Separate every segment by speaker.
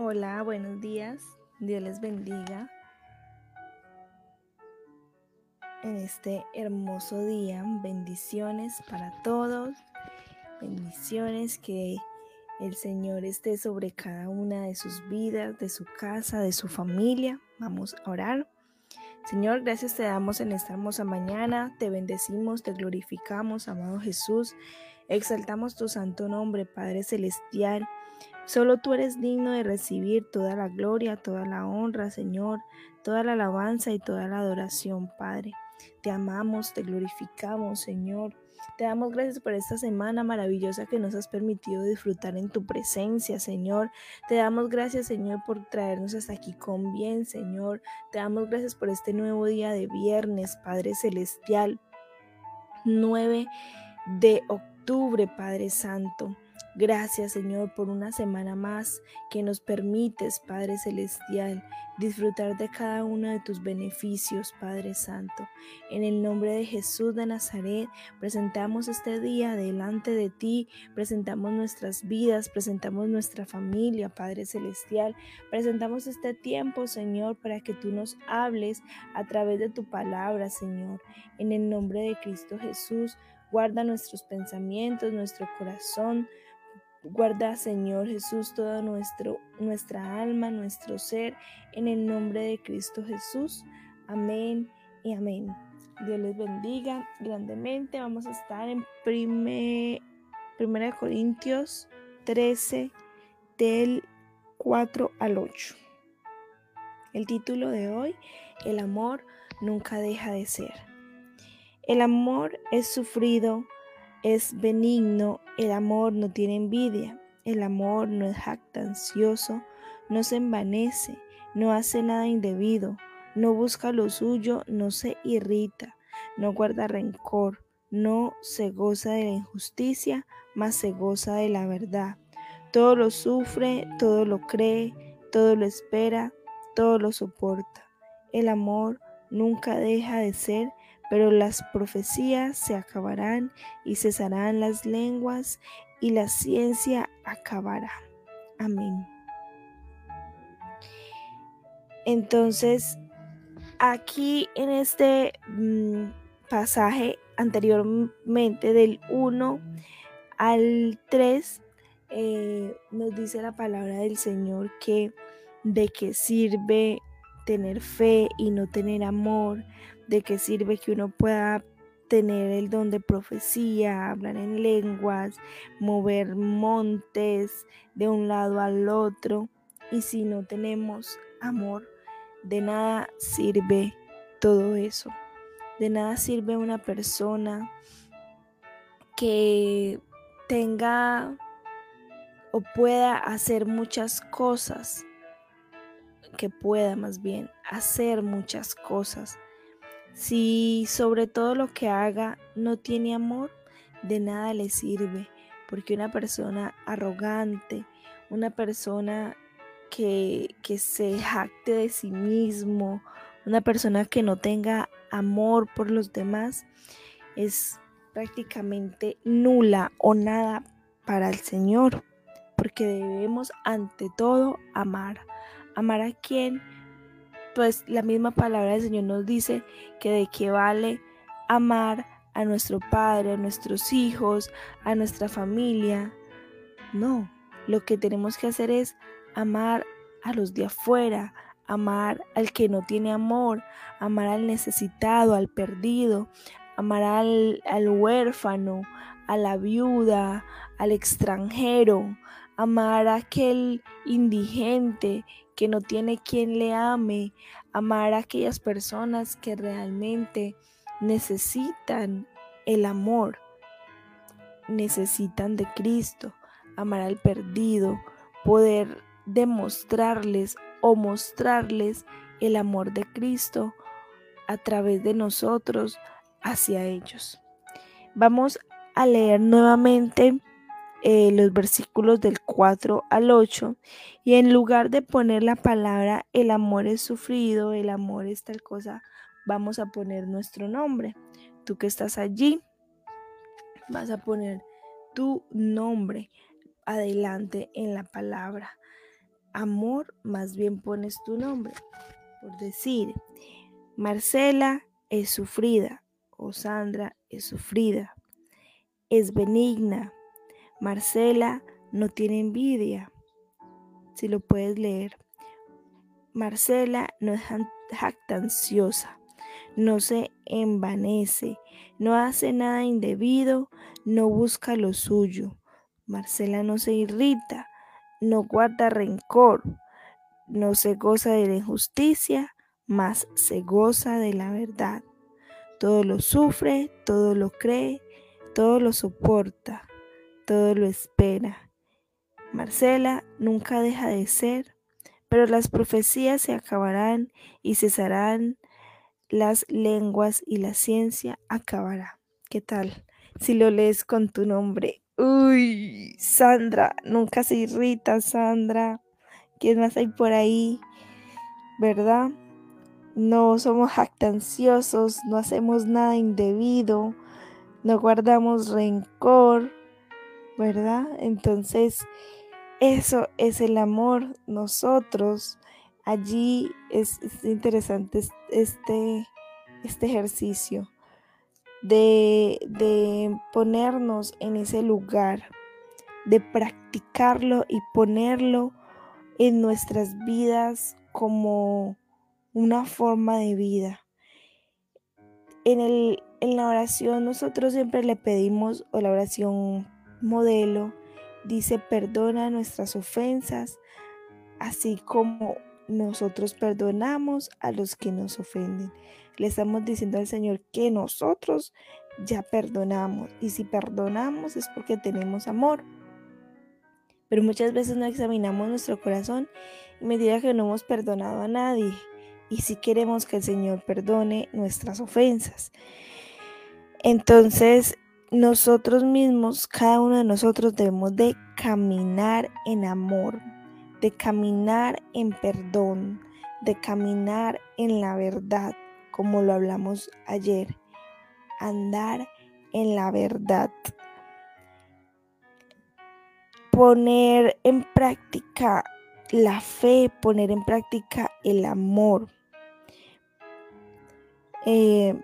Speaker 1: Hola, buenos días. Dios les bendiga. En este hermoso día, bendiciones para todos. Bendiciones que el Señor esté sobre cada una de sus vidas, de su casa, de su familia. Vamos a orar. Señor, gracias te damos en esta hermosa mañana. Te bendecimos, te glorificamos, amado Jesús. Exaltamos tu santo nombre, Padre Celestial. Solo tú eres digno de recibir toda la gloria, toda la honra, Señor, toda la alabanza y toda la adoración, Padre. Te amamos, te glorificamos, Señor. Te damos gracias por esta semana maravillosa que nos has permitido disfrutar en tu presencia, Señor. Te damos gracias, Señor, por traernos hasta aquí con bien, Señor. Te damos gracias por este nuevo día de viernes, Padre Celestial. 9 de octubre, Padre Santo. Gracias Señor por una semana más que nos permites, Padre Celestial, disfrutar de cada uno de tus beneficios, Padre Santo. En el nombre de Jesús de Nazaret, presentamos este día delante de ti, presentamos nuestras vidas, presentamos nuestra familia, Padre Celestial, presentamos este tiempo, Señor, para que tú nos hables a través de tu palabra, Señor. En el nombre de Cristo Jesús, guarda nuestros pensamientos, nuestro corazón, Guarda, Señor Jesús, toda nuestro, nuestra alma, nuestro ser, en el nombre de Cristo Jesús. Amén y amén. Dios les bendiga grandemente. Vamos a estar en 1 Corintios 13, del 4 al 8. El título de hoy, El amor nunca deja de ser. El amor es sufrido es benigno, el amor no tiene envidia, el amor no es jactancioso, no se envanece, no hace nada indebido, no busca lo suyo, no se irrita, no guarda rencor, no se goza de la injusticia, mas se goza de la verdad. Todo lo sufre, todo lo cree, todo lo espera, todo lo soporta. El amor nunca deja de ser pero las profecías se acabarán y cesarán las lenguas y la ciencia acabará. Amén. Entonces, aquí en este mm, pasaje anteriormente del 1 al 3, eh, nos dice la palabra del Señor que de qué sirve tener fe y no tener amor, de qué sirve que uno pueda tener el don de profecía, hablar en lenguas, mover montes de un lado al otro. Y si no tenemos amor, de nada sirve todo eso. De nada sirve una persona que tenga o pueda hacer muchas cosas que pueda más bien hacer muchas cosas. Si sobre todo lo que haga no tiene amor, de nada le sirve, porque una persona arrogante, una persona que, que se jacte de sí mismo, una persona que no tenga amor por los demás, es prácticamente nula o nada para el Señor, porque debemos ante todo amar. Amar a quien, pues la misma palabra del Señor nos dice que de qué vale amar a nuestro padre, a nuestros hijos, a nuestra familia. No, lo que tenemos que hacer es amar a los de afuera, amar al que no tiene amor, amar al necesitado, al perdido, amar al, al huérfano, a la viuda, al extranjero, amar a aquel indigente que no tiene quien le ame, amar a aquellas personas que realmente necesitan el amor, necesitan de Cristo, amar al perdido, poder demostrarles o mostrarles el amor de Cristo a través de nosotros hacia ellos. Vamos a leer nuevamente eh, los versículos del 4 al 8 y en lugar de poner la palabra el amor es sufrido, el amor es tal cosa, vamos a poner nuestro nombre. Tú que estás allí, vas a poner tu nombre adelante en la palabra. amor, más bien pones tu nombre. Por decir, Marcela es sufrida o Sandra es sufrida. Es benigna. Marcela no tiene envidia. Si lo puedes leer. Marcela no es jactanciosa, no se envanece, no hace nada indebido, no busca lo suyo. Marcela no se irrita, no guarda rencor, no se goza de la injusticia, mas se goza de la verdad. Todo lo sufre, todo lo cree, todo lo soporta, todo lo espera. Marcela nunca deja de ser pero las profecías se acabarán y cesarán las lenguas y la ciencia acabará. ¿Qué tal? Si lo lees con tu nombre. Uy, Sandra, nunca se irrita, Sandra. ¿Quién más hay por ahí? ¿Verdad? No somos jactanciosos, no hacemos nada indebido, no guardamos rencor, ¿verdad? Entonces, eso es el amor. Nosotros, allí es, interesante este, este ejercicio de, de ponernos en ese lugar, de practicarlo y ponerlo en nuestras vidas como una forma de vida. En, el, en la oración nosotros siempre le pedimos, o la oración modelo, Dice, perdona nuestras ofensas, así como nosotros perdonamos a los que nos ofenden. Le estamos diciendo al Señor que nosotros ya perdonamos. Y si perdonamos es porque tenemos amor. Pero muchas veces no examinamos nuestro corazón y me diga que no hemos perdonado a nadie. Y si queremos que el Señor perdone nuestras ofensas. Entonces, nosotros mismos, cada uno de nosotros debemos de caminar en amor, de caminar en perdón, de caminar en la verdad, como lo hablamos ayer, andar en la verdad. Poner en práctica la fe, poner en práctica el amor. Eh,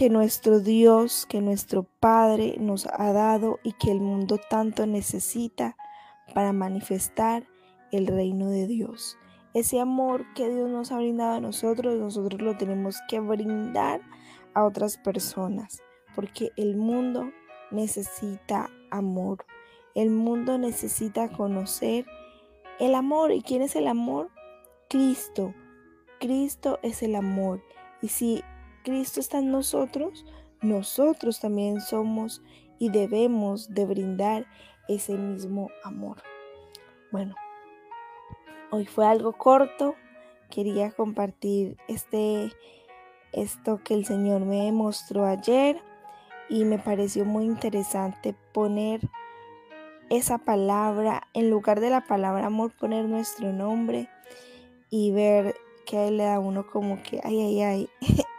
Speaker 1: que nuestro Dios, que nuestro Padre nos ha dado y que el mundo tanto necesita para manifestar el reino de Dios. Ese amor que Dios nos ha brindado a nosotros, nosotros lo tenemos que brindar a otras personas, porque el mundo necesita amor. El mundo necesita conocer el amor. ¿Y quién es el amor? Cristo. Cristo es el amor. Y si Cristo está en nosotros, nosotros también somos y debemos de brindar ese mismo amor. Bueno, hoy fue algo corto. Quería compartir este esto que el Señor me mostró ayer y me pareció muy interesante poner esa palabra, en lugar de la palabra amor, poner nuestro nombre y ver que le da uno como que, ay, ay, ay,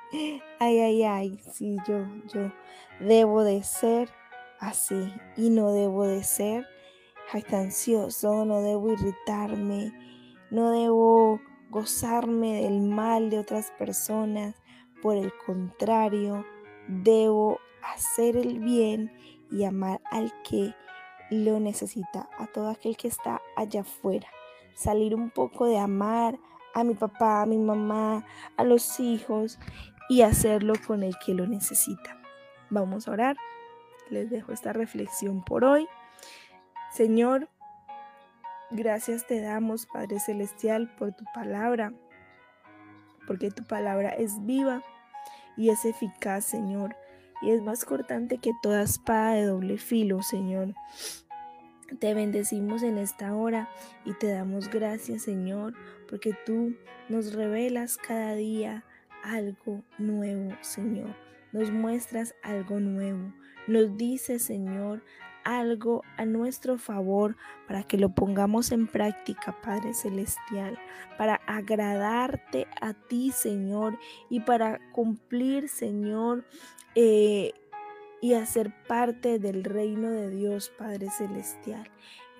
Speaker 1: ay, ay, ay, sí, yo, yo debo de ser así y no debo de ser jactancioso, no debo irritarme, no debo gozarme del mal de otras personas, por el contrario, debo hacer el bien y amar al que lo necesita, a todo aquel que está allá afuera. Salir un poco de amar a mi papá, a mi mamá, a los hijos y hacerlo con el que lo necesita. Vamos a orar. Les dejo esta reflexión por hoy. Señor, gracias te damos, Padre Celestial, por tu palabra, porque tu palabra es viva y es eficaz, Señor, y es más cortante que toda espada de doble filo, Señor. Te bendecimos en esta hora y te damos gracias, Señor, porque tú nos revelas cada día algo nuevo, Señor. Nos muestras algo nuevo. Nos dices, Señor, algo a nuestro favor para que lo pongamos en práctica, Padre Celestial, para agradarte a ti, Señor, y para cumplir, Señor, eh, y hacer parte del reino de Dios, Padre Celestial.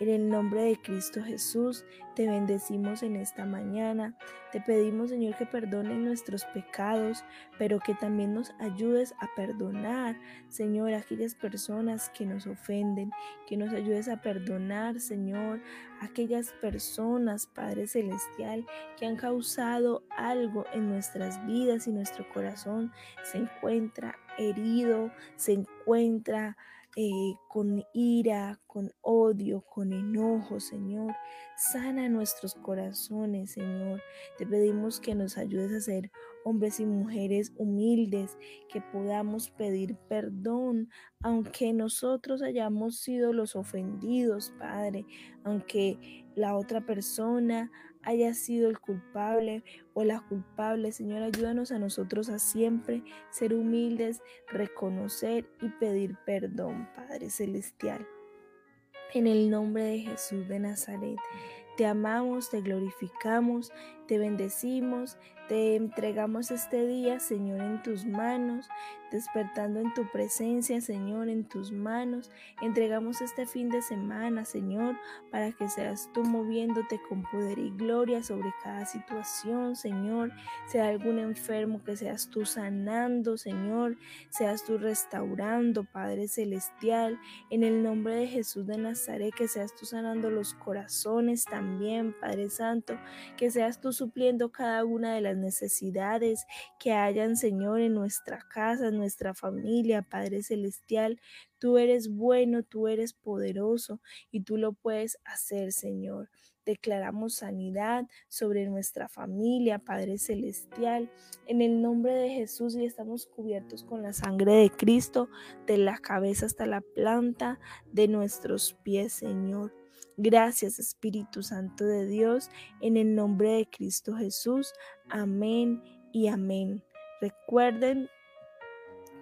Speaker 1: En el nombre de Cristo Jesús, te bendecimos en esta mañana. Te pedimos, Señor, que perdones nuestros pecados, pero que también nos ayudes a perdonar, Señor, aquellas personas que nos ofenden, que nos ayudes a perdonar, Señor, aquellas personas, Padre Celestial, que han causado algo en nuestras vidas y nuestro corazón se encuentra herido, se encuentra eh, con ira, con odio, con enojo, Señor. Sana nuestros corazones, Señor. Te pedimos que nos ayudes a ser hombres y mujeres humildes, que podamos pedir perdón, aunque nosotros hayamos sido los ofendidos, Padre, aunque la otra persona haya sido el culpable o la culpable. Señor, ayúdanos a nosotros a siempre ser humildes, reconocer y pedir perdón, Padre Celestial. En el nombre de Jesús de Nazaret, te amamos, te glorificamos, te bendecimos, te entregamos este día, Señor, en tus manos, despertando en tu presencia, Señor, en tus manos. Entregamos este fin de semana, Señor, para que seas tú moviéndote con poder y gloria sobre cada situación, Señor. Sea algún enfermo que seas tú sanando, Señor, seas tú restaurando, Padre Celestial, en el nombre de Jesús de Nazaret, que seas tú sanando los corazones también, Padre Santo, que seas tú supliendo cada una de las necesidades que hayan, Señor, en nuestra casa, en nuestra familia, Padre Celestial. Tú eres bueno, tú eres poderoso y tú lo puedes hacer, Señor. Declaramos sanidad sobre nuestra familia, Padre Celestial, en el nombre de Jesús y estamos cubiertos con la sangre de Cristo, de la cabeza hasta la planta de nuestros pies, Señor. Gracias Espíritu Santo de Dios, en el nombre de Cristo Jesús. Amén y amén. Recuerden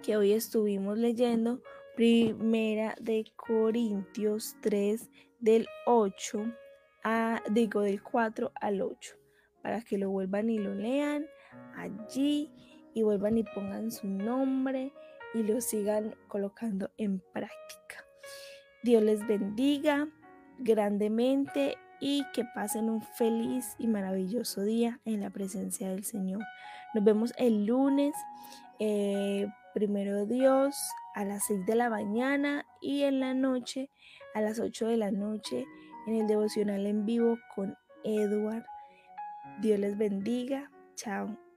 Speaker 1: que hoy estuvimos leyendo Primera de Corintios 3 del 8 a digo del 4 al 8 para que lo vuelvan y lo lean allí y vuelvan y pongan su nombre y lo sigan colocando en práctica. Dios les bendiga grandemente y que pasen un feliz y maravilloso día en la presencia del Señor. Nos vemos el lunes, eh, primero Dios, a las 6 de la mañana y en la noche, a las 8 de la noche, en el devocional en vivo con Edward. Dios les bendiga. Chao.